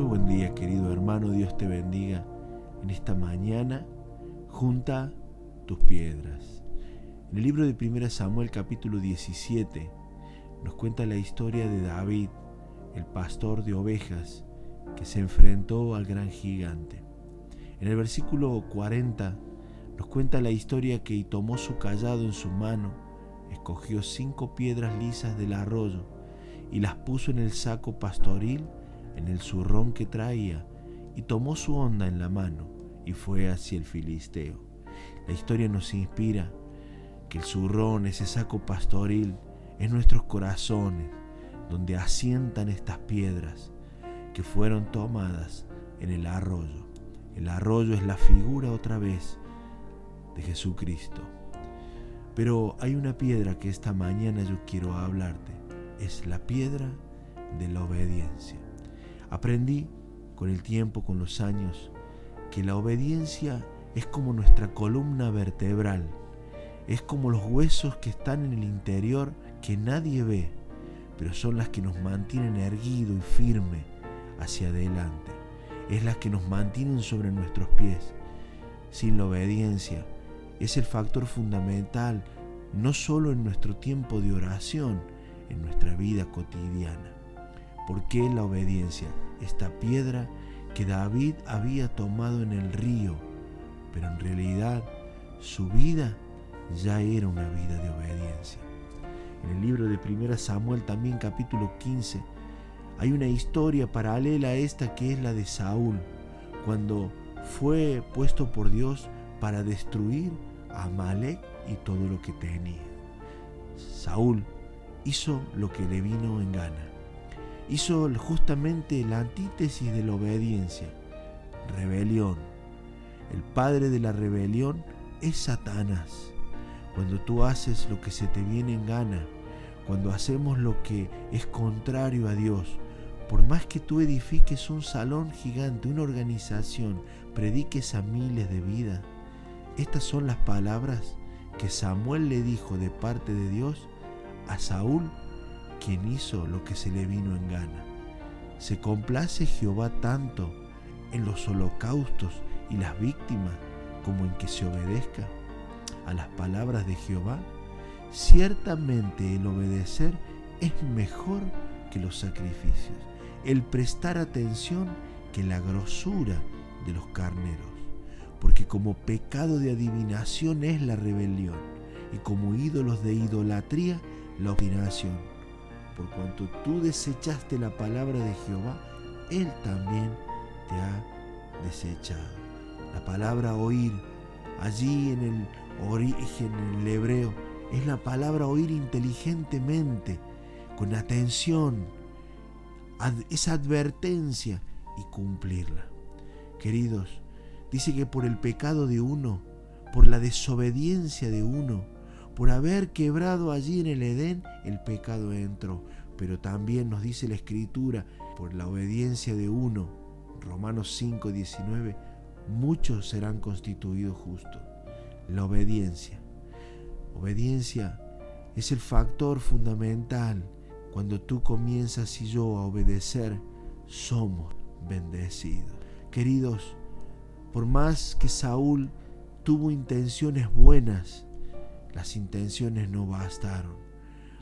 Muy buen día, querido hermano. Dios te bendiga en esta mañana. Junta tus piedras. En el libro de 1 Samuel capítulo 17 nos cuenta la historia de David, el pastor de ovejas, que se enfrentó al gran gigante. En el versículo 40 nos cuenta la historia que tomó su callado en su mano, escogió cinco piedras lisas del arroyo y las puso en el saco pastoril, en el zurrón que traía, y tomó su onda en la mano y fue hacia el filisteo. La historia nos inspira que el zurrón, ese saco pastoril, es nuestros corazones, donde asientan estas piedras que fueron tomadas en el arroyo. El arroyo es la figura otra vez de Jesucristo. Pero hay una piedra que esta mañana yo quiero hablarte. Es la piedra de la obediencia. Aprendí con el tiempo, con los años, que la obediencia es como nuestra columna vertebral. Es como los huesos que están en el interior que nadie ve, pero son las que nos mantienen erguido y firme hacia adelante. Es las que nos mantienen sobre nuestros pies. Sin la obediencia es el factor fundamental no solo en nuestro tiempo de oración, en nuestra vida cotidiana. ¿Por qué la obediencia? Esta piedra que David había tomado en el río, pero en realidad su vida ya era una vida de obediencia. En el libro de 1 Samuel también capítulo 15 hay una historia paralela a esta que es la de Saúl, cuando fue puesto por Dios para destruir a Amalek y todo lo que tenía. Saúl hizo lo que le vino en gana. Hizo justamente la antítesis de la obediencia, rebelión. El padre de la rebelión es Satanás. Cuando tú haces lo que se te viene en gana, cuando hacemos lo que es contrario a Dios, por más que tú edifiques un salón gigante, una organización, prediques a miles de vidas, estas son las palabras que Samuel le dijo de parte de Dios a Saúl, quien hizo lo que se le vino en gana. ¿Se complace Jehová tanto en los holocaustos y las víctimas como en que se obedezca a las palabras de Jehová? Ciertamente el obedecer es mejor que los sacrificios el prestar atención que la grosura de los carneros, porque como pecado de adivinación es la rebelión, y como ídolos de idolatría la obstinación. Por cuanto tú desechaste la palabra de Jehová, Él también te ha desechado. La palabra oír, allí en el origen, en el hebreo, es la palabra oír inteligentemente, con atención, esa advertencia y cumplirla. Queridos, dice que por el pecado de uno, por la desobediencia de uno, por haber quebrado allí en el Edén, el pecado entró. Pero también nos dice la Escritura, por la obediencia de uno, Romanos 5, 19, muchos serán constituidos justos. La obediencia. Obediencia es el factor fundamental cuando tú comienzas y yo a obedecer, somos bendecidos. Queridos, por más que Saúl tuvo intenciones buenas, las intenciones no bastaron.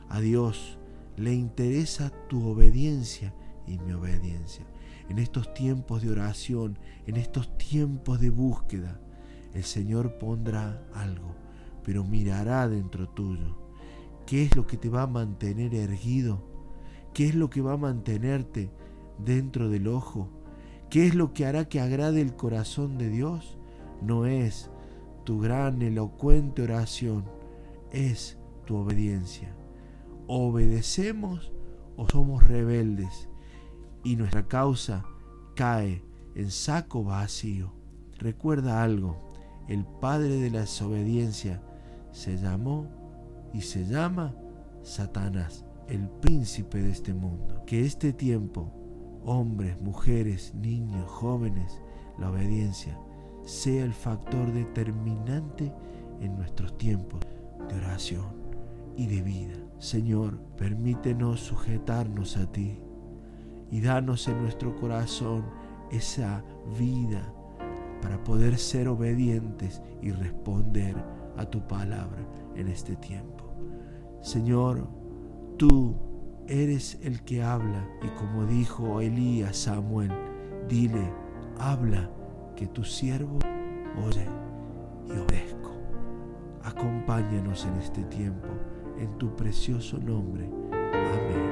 A Dios le interesa tu obediencia y mi obediencia. En estos tiempos de oración, en estos tiempos de búsqueda, el Señor pondrá algo, pero mirará dentro tuyo ¿Qué es lo que te va a mantener erguido? ¿Qué es lo que va a mantenerte dentro del ojo? ¿Qué es lo que hará que agrade el corazón de Dios? No es tu gran elocuente oración, es tu obediencia. obedecemos o somos rebeldes y nuestra causa cae en saco vacío. Recuerda algo, el padre de la desobediencia se llamó y se llama Satanás, el príncipe de este mundo. Que este tiempo, hombres, mujeres, niños, jóvenes, la obediencia sea el factor determinante en nuestros tiempos de oración y de vida. Señor, permítenos sujetarnos a ti y danos en nuestro corazón esa vida para poder ser obedientes y responder a tu palabra en este tiempo. Señor, tú eres el que habla y como dijo Elías Samuel, dile, habla que tu siervo oye. Acompáñanos en este tiempo, en tu precioso nombre. Amén.